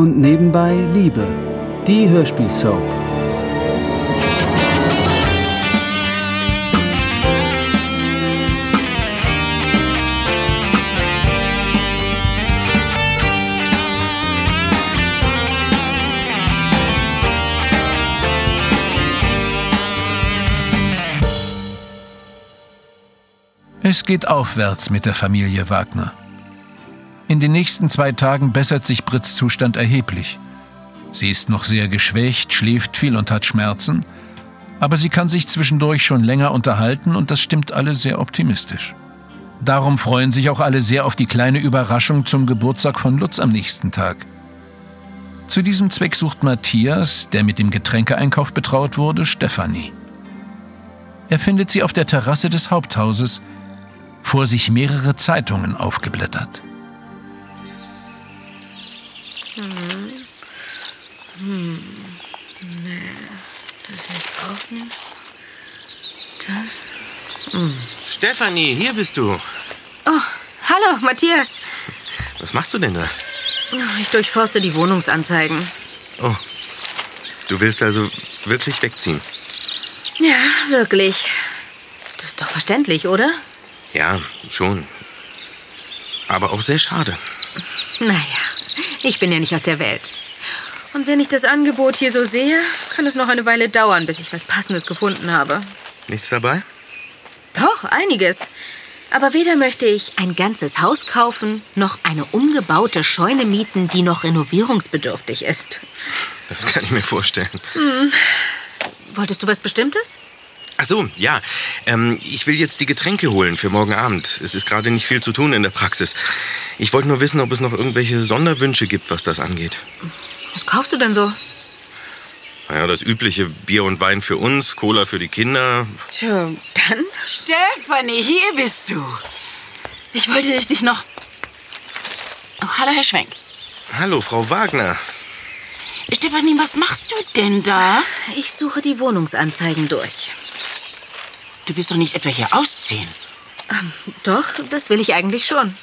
und nebenbei Liebe. Die Hörspielsoap. Es geht aufwärts mit der Familie Wagner. In den nächsten zwei Tagen bessert sich Brits Zustand erheblich. Sie ist noch sehr geschwächt, schläft viel und hat Schmerzen, aber sie kann sich zwischendurch schon länger unterhalten und das stimmt alle sehr optimistisch. Darum freuen sich auch alle sehr auf die kleine Überraschung zum Geburtstag von Lutz am nächsten Tag. Zu diesem Zweck sucht Matthias, der mit dem Getränkeeinkauf betraut wurde, Stefanie. Er findet sie auf der Terrasse des Haupthauses, vor sich mehrere Zeitungen aufgeblättert. Hm. Hm. Nee, das ist auch nicht. Das. Hm. Stefanie, hier bist du. Oh, hallo, Matthias. Was machst du denn da? Ich durchforste die Wohnungsanzeigen. Oh. Du willst also wirklich wegziehen? Ja, wirklich. Das ist doch verständlich, oder? Ja, schon. Aber auch sehr schade. Naja, ich bin ja nicht aus der Welt. Und wenn ich das Angebot hier so sehe, kann es noch eine Weile dauern, bis ich was Passendes gefunden habe. Nichts dabei? Doch, einiges. Aber weder möchte ich ein ganzes Haus kaufen, noch eine umgebaute Scheune mieten, die noch renovierungsbedürftig ist. Das kann ich mir vorstellen. Hm. Wolltest du was Bestimmtes? Ach so, ja. Ähm, ich will jetzt die Getränke holen für morgen Abend. Es ist gerade nicht viel zu tun in der Praxis. Ich wollte nur wissen, ob es noch irgendwelche Sonderwünsche gibt, was das angeht. Was kaufst du denn so? Naja, das übliche Bier und Wein für uns, Cola für die Kinder. Tja, dann. Stefanie, hier bist du. Ich wollte dich noch. Oh, hallo, Herr Schwenk. Hallo, Frau Wagner. Stefanie, was machst du denn da? Ich suche die Wohnungsanzeigen durch. Du willst doch nicht etwa hier ausziehen? Ähm, doch, das will ich eigentlich schon.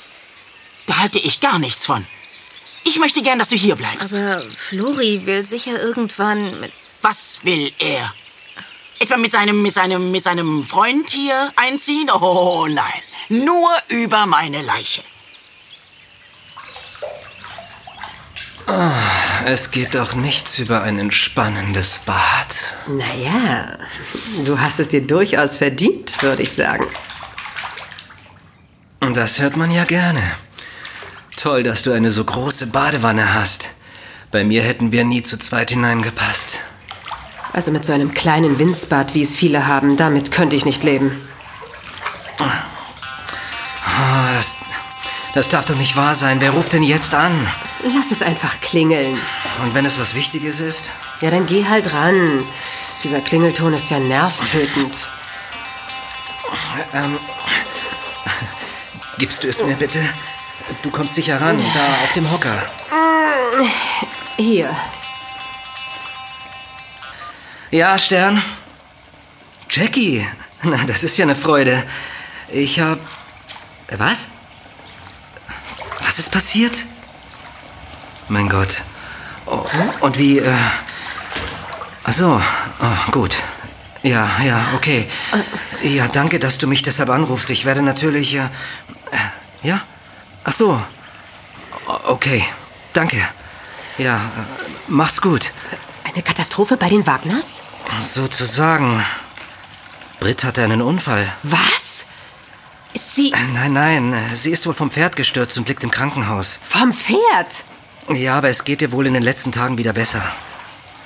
Da halte ich gar nichts von. Ich möchte gern, dass du hier bleibst. Aber Flori will sicher irgendwann mit. Was will er? Etwa mit seinem, mit seinem, mit seinem Freund hier einziehen? Oh nein. Nur über meine Leiche. Es geht doch nichts über ein entspannendes Bad. Naja, du hast es dir durchaus verdient, würde ich sagen. Das hört man ja gerne. Toll, dass du eine so große Badewanne hast. Bei mir hätten wir nie zu zweit hineingepasst. Also mit so einem kleinen Winzbad, wie es viele haben, damit könnte ich nicht leben. Oh, das, das darf doch nicht wahr sein. Wer ruft denn jetzt an? Lass es einfach klingeln. Und wenn es was Wichtiges ist? Ja, dann geh halt ran. Dieser Klingelton ist ja nervtötend. Ähm, gibst du es mir bitte? Du kommst sicher ran, da auf dem Hocker. Hier. Ja, Stern? Jackie? Na, das ist ja eine Freude. Ich hab... Was? Was ist passiert? Mein Gott. Oh, und wie, äh... Ach so, oh, gut. Ja, ja, okay. Ja, danke, dass du mich deshalb anrufst. Ich werde natürlich, äh... Ja? Ach so. Okay, danke. Ja, äh, mach's gut. Eine Katastrophe bei den Wagners? Sozusagen. Britt hatte einen Unfall. Was? Ist sie. Nein, nein, sie ist wohl vom Pferd gestürzt und liegt im Krankenhaus. Vom Pferd? Ja, aber es geht ihr wohl in den letzten Tagen wieder besser.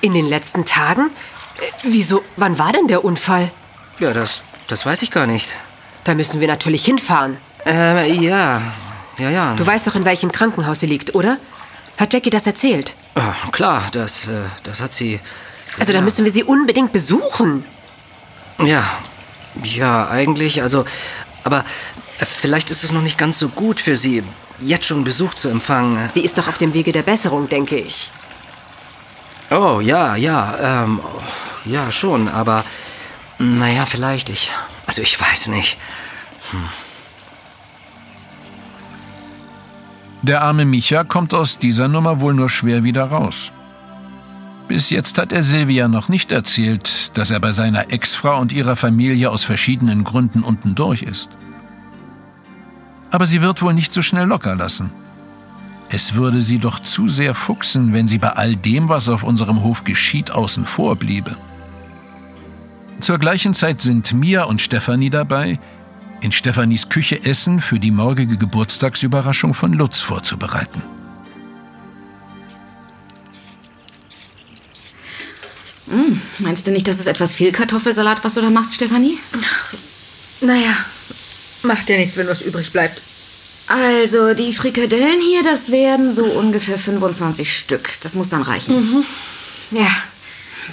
In den letzten Tagen? Äh, wieso? Wann war denn der Unfall? Ja, das, das weiß ich gar nicht. Da müssen wir natürlich hinfahren. Äh, ja. Ja, ja. Du weißt doch, in welchem Krankenhaus sie liegt, oder? Hat Jackie das erzählt? Ja, klar, das, äh, das hat sie. Also, ja. dann müssen wir sie unbedingt besuchen. Ja. Ja, eigentlich, also. Aber vielleicht ist es noch nicht ganz so gut für sie, jetzt schon Besuch zu empfangen. Sie ist doch auf dem Wege der Besserung, denke ich. Oh, ja, ja, ähm, ja, schon, aber naja, vielleicht ich. Also ich weiß nicht. Hm. Der arme Micha kommt aus dieser Nummer wohl nur schwer wieder raus. Bis jetzt hat er Silvia noch nicht erzählt, dass er bei seiner Ex-Frau und ihrer Familie aus verschiedenen Gründen unten durch ist. Aber sie wird wohl nicht so schnell locker lassen. Es würde sie doch zu sehr fuchsen, wenn sie bei all dem, was auf unserem Hof geschieht, außen vor bliebe. Zur gleichen Zeit sind Mia und Stefanie dabei, in Stefanis Küche Essen für die morgige Geburtstagsüberraschung von Lutz vorzubereiten. Meinst du nicht, das ist etwas viel Kartoffelsalat, was du da machst, Stefanie? Naja, macht ja nichts, wenn was übrig bleibt. Also, die Frikadellen hier, das werden so ungefähr 25 Stück. Das muss dann reichen. Ja,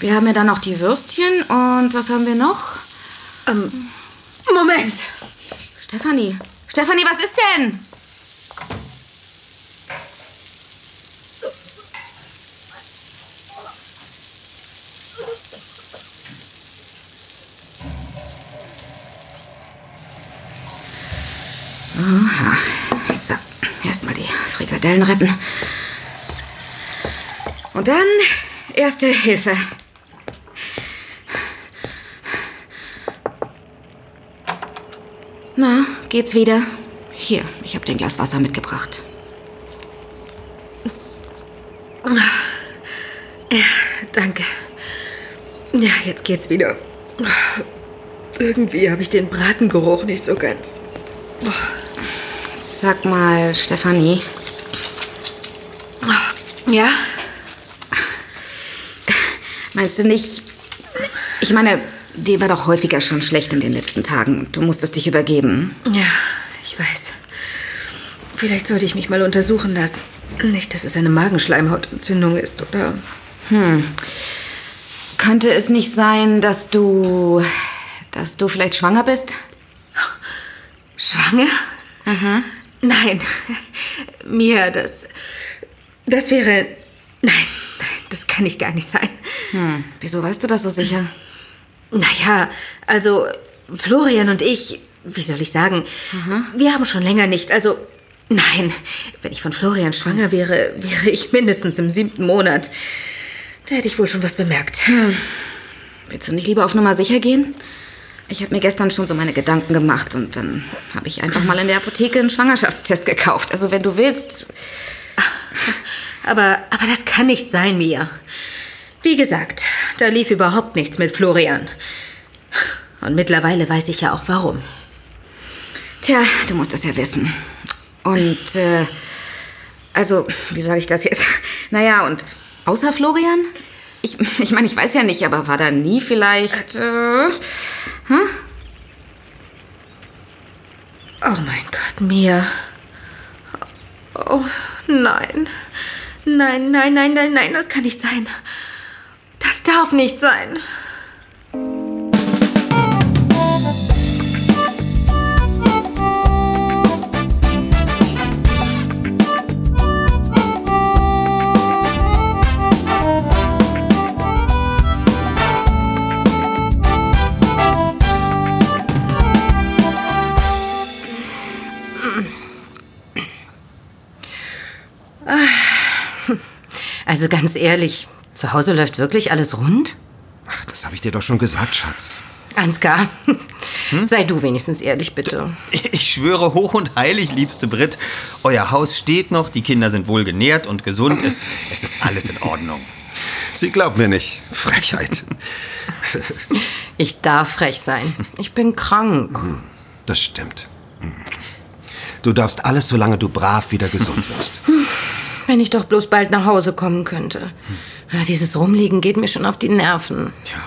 Wir haben ja dann noch die Würstchen und was haben wir noch? ähm, Moment. Stefanie. Stefanie, was ist denn? Aha. So, erstmal die Frikadellen retten. Und dann erste Hilfe. Na, geht's wieder? Hier, ich habe dir ein Glas Wasser mitgebracht. Danke. Ja, jetzt geht's wieder. Irgendwie habe ich den Bratengeruch nicht so ganz. Sag mal, Stefanie, Ja? meinst du nicht. Ich meine, dir war doch häufiger schon schlecht in den letzten Tagen. Du musstest dich übergeben. Ja, ich weiß. Vielleicht sollte ich mich mal untersuchen lassen. Nicht, dass es eine Magenschleimhautentzündung ist, oder? Könnte es nicht sein, dass du. dass du vielleicht schwanger bist? Schwanger? Nein. Mir, das. Das wäre. Nein, das kann ich gar nicht sein. Hm, wieso weißt du das so sicher? Naja, also Florian und ich, wie soll ich sagen, wir haben schon länger nicht, also nein, wenn ich von Florian schwanger wäre, wäre ich mindestens im siebten Monat. Da hätte ich wohl schon was bemerkt. Willst du nicht lieber auf Nummer sicher gehen? Ich habe mir gestern schon so meine Gedanken gemacht und dann habe ich einfach mal in der Apotheke einen Schwangerschaftstest gekauft. Also wenn du willst. Aber, aber das kann nicht sein, Mia. Wie gesagt, da lief überhaupt nichts mit Florian. Und mittlerweile weiß ich ja auch warum. Tja, du musst das ja wissen. Und, äh, also, wie sage ich das jetzt? Naja, und außer Florian? Ich, ich meine, ich weiß ja nicht, aber war da nie vielleicht. Äh, Oh mein Gott, Mia. Oh, nein. Nein, nein, nein, nein, nein, das kann nicht sein. Das darf nicht sein. Also ganz ehrlich, zu Hause läuft wirklich alles rund? Ach, das habe ich dir doch schon gesagt, Schatz. Ansgar, sei du wenigstens ehrlich, bitte. Ich schwöre hoch und heilig, liebste Brit, euer Haus steht noch, die Kinder sind wohl genährt und gesund, es, es ist alles in Ordnung. Sie glaubt mir nicht. Frechheit. Ich darf frech sein. Ich bin krank. Das stimmt. Hm. Du darfst alles, solange du brav wieder gesund wirst. Wenn ich doch bloß bald nach Hause kommen könnte. Ja, dieses Rumliegen geht mir schon auf die Nerven. Tja,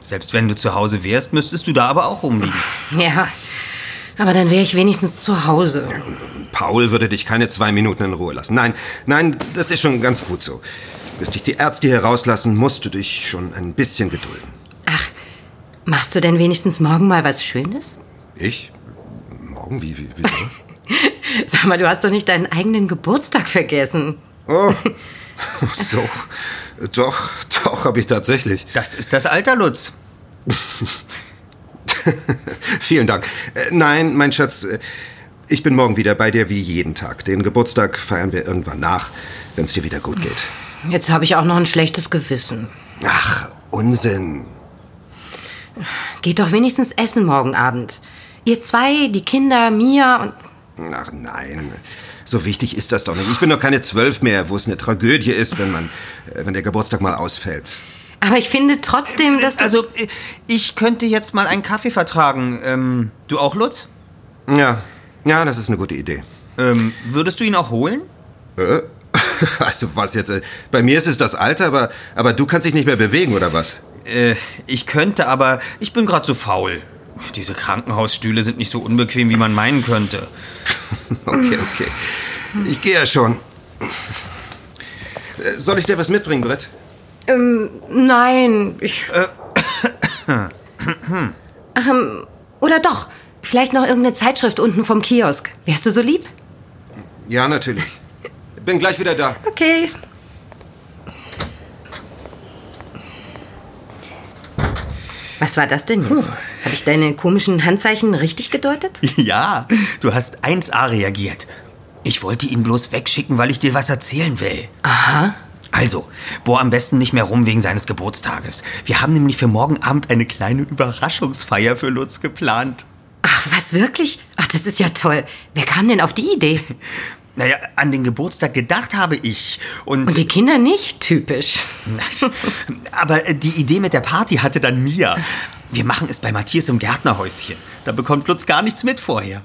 selbst wenn du zu Hause wärst, müsstest du da aber auch rumliegen. Ja, aber dann wäre ich wenigstens zu Hause. Paul würde dich keine zwei Minuten in Ruhe lassen. Nein, nein, das ist schon ganz gut so. Bis dich die Ärzte hier rauslassen, musst du dich schon ein bisschen gedulden. Ach, machst du denn wenigstens morgen mal was Schönes? Ich? Morgen? Wie, wie, wieso? Sag mal, du hast doch nicht deinen eigenen Geburtstag vergessen. Oh, so. Doch, doch, habe ich tatsächlich. Das ist das Alter, Lutz. Vielen Dank. Äh, nein, mein Schatz, äh, Ich bin morgen wieder bei dir wie jeden Tag. Den Geburtstag feiern wir irgendwann nach, wenn es dir wieder gut geht. Jetzt habe ich auch noch ein schlechtes Gewissen. Ach, Unsinn. Geht doch wenigstens essen morgen Abend. Ihr zwei, die Kinder, Mia und. Ach nein, so wichtig ist das doch nicht. Ich bin doch keine zwölf mehr, wo es eine Tragödie ist, wenn man, äh, wenn der Geburtstag mal ausfällt. Aber ich finde trotzdem, dass. du- Also, äh, ich könnte jetzt mal einen Kaffee vertragen. Ähm, du auch, Lutz? Ja, ja, das ist eine gute Idee. Ähm, würdest du ihn auch holen? Äh? Also was jetzt? äh, Bei mir ist es das Alter, aber, aber du kannst dich nicht mehr bewegen, oder was? Äh, ich könnte, aber ich bin gerade zu faul. Diese Krankenhausstühle sind nicht so unbequem, wie man meinen könnte. Okay, okay. Ich gehe ja schon. Äh, Soll ich dir was mitbringen, Brett? Ähm, nein, ich. Ach, ähm, oder doch. Vielleicht noch irgendeine Zeitschrift unten vom Kiosk. Wärst du so lieb? Ja, natürlich. Bin gleich wieder da. Okay. Was war das denn jetzt? Habe ich deine komischen Handzeichen richtig gedeutet? Ja, du hast 1A reagiert. Ich wollte ihn bloß wegschicken, weil ich dir was erzählen will. Aha. Also, bohr am besten nicht mehr rum wegen seines Geburtstages. Wir haben nämlich für morgen Abend eine kleine Überraschungsfeier für Lutz geplant. Ach, was wirklich? Ach, das ist ja toll. Wer kam denn auf die Idee? Naja, an den Geburtstag gedacht habe ich. Und, Und die Kinder nicht? Typisch. Aber äh, die Idee mit der Party hatte dann Mia. Wir machen es bei Matthias im Gärtnerhäuschen. Da bekommt Lutz gar nichts mit vorher.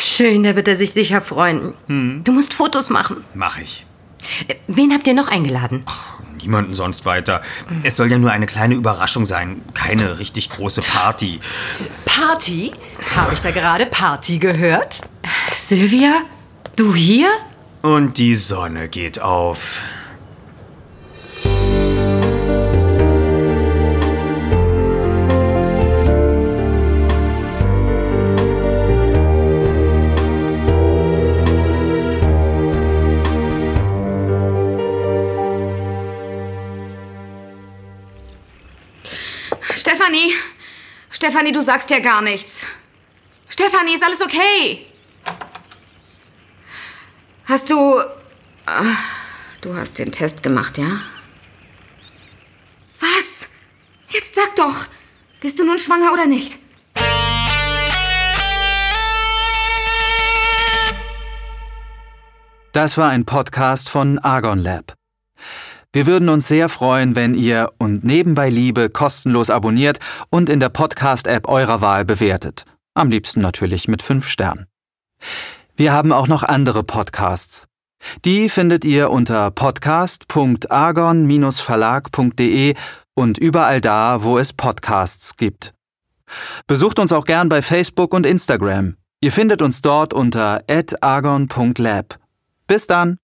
Schön, da wird er sich sicher freuen. Du musst Fotos machen. Mach ich. Äh, Wen habt ihr noch eingeladen? Niemanden sonst weiter. Es soll ja nur eine kleine Überraschung sein. Keine richtig große Party. Party? Habe ich da gerade Party gehört? Sylvia? Du hier? Und die Sonne geht auf. Stefanie! Stefanie, du sagst ja gar nichts. Stefanie, ist alles okay? Hast du. Ah, Du hast den Test gemacht, ja? Was? Jetzt sag doch! Bist du nun schwanger oder nicht? Das war ein Podcast von Argon Lab. Wir würden uns sehr freuen, wenn ihr und nebenbei Liebe kostenlos abonniert und in der Podcast-App eurer Wahl bewertet. Am liebsten natürlich mit fünf Sternen. Wir haben auch noch andere Podcasts. Die findet ihr unter podcast.argon-verlag.de und überall da, wo es Podcasts gibt. Besucht uns auch gern bei Facebook und Instagram. Ihr findet uns dort unter argon.lab. Bis dann!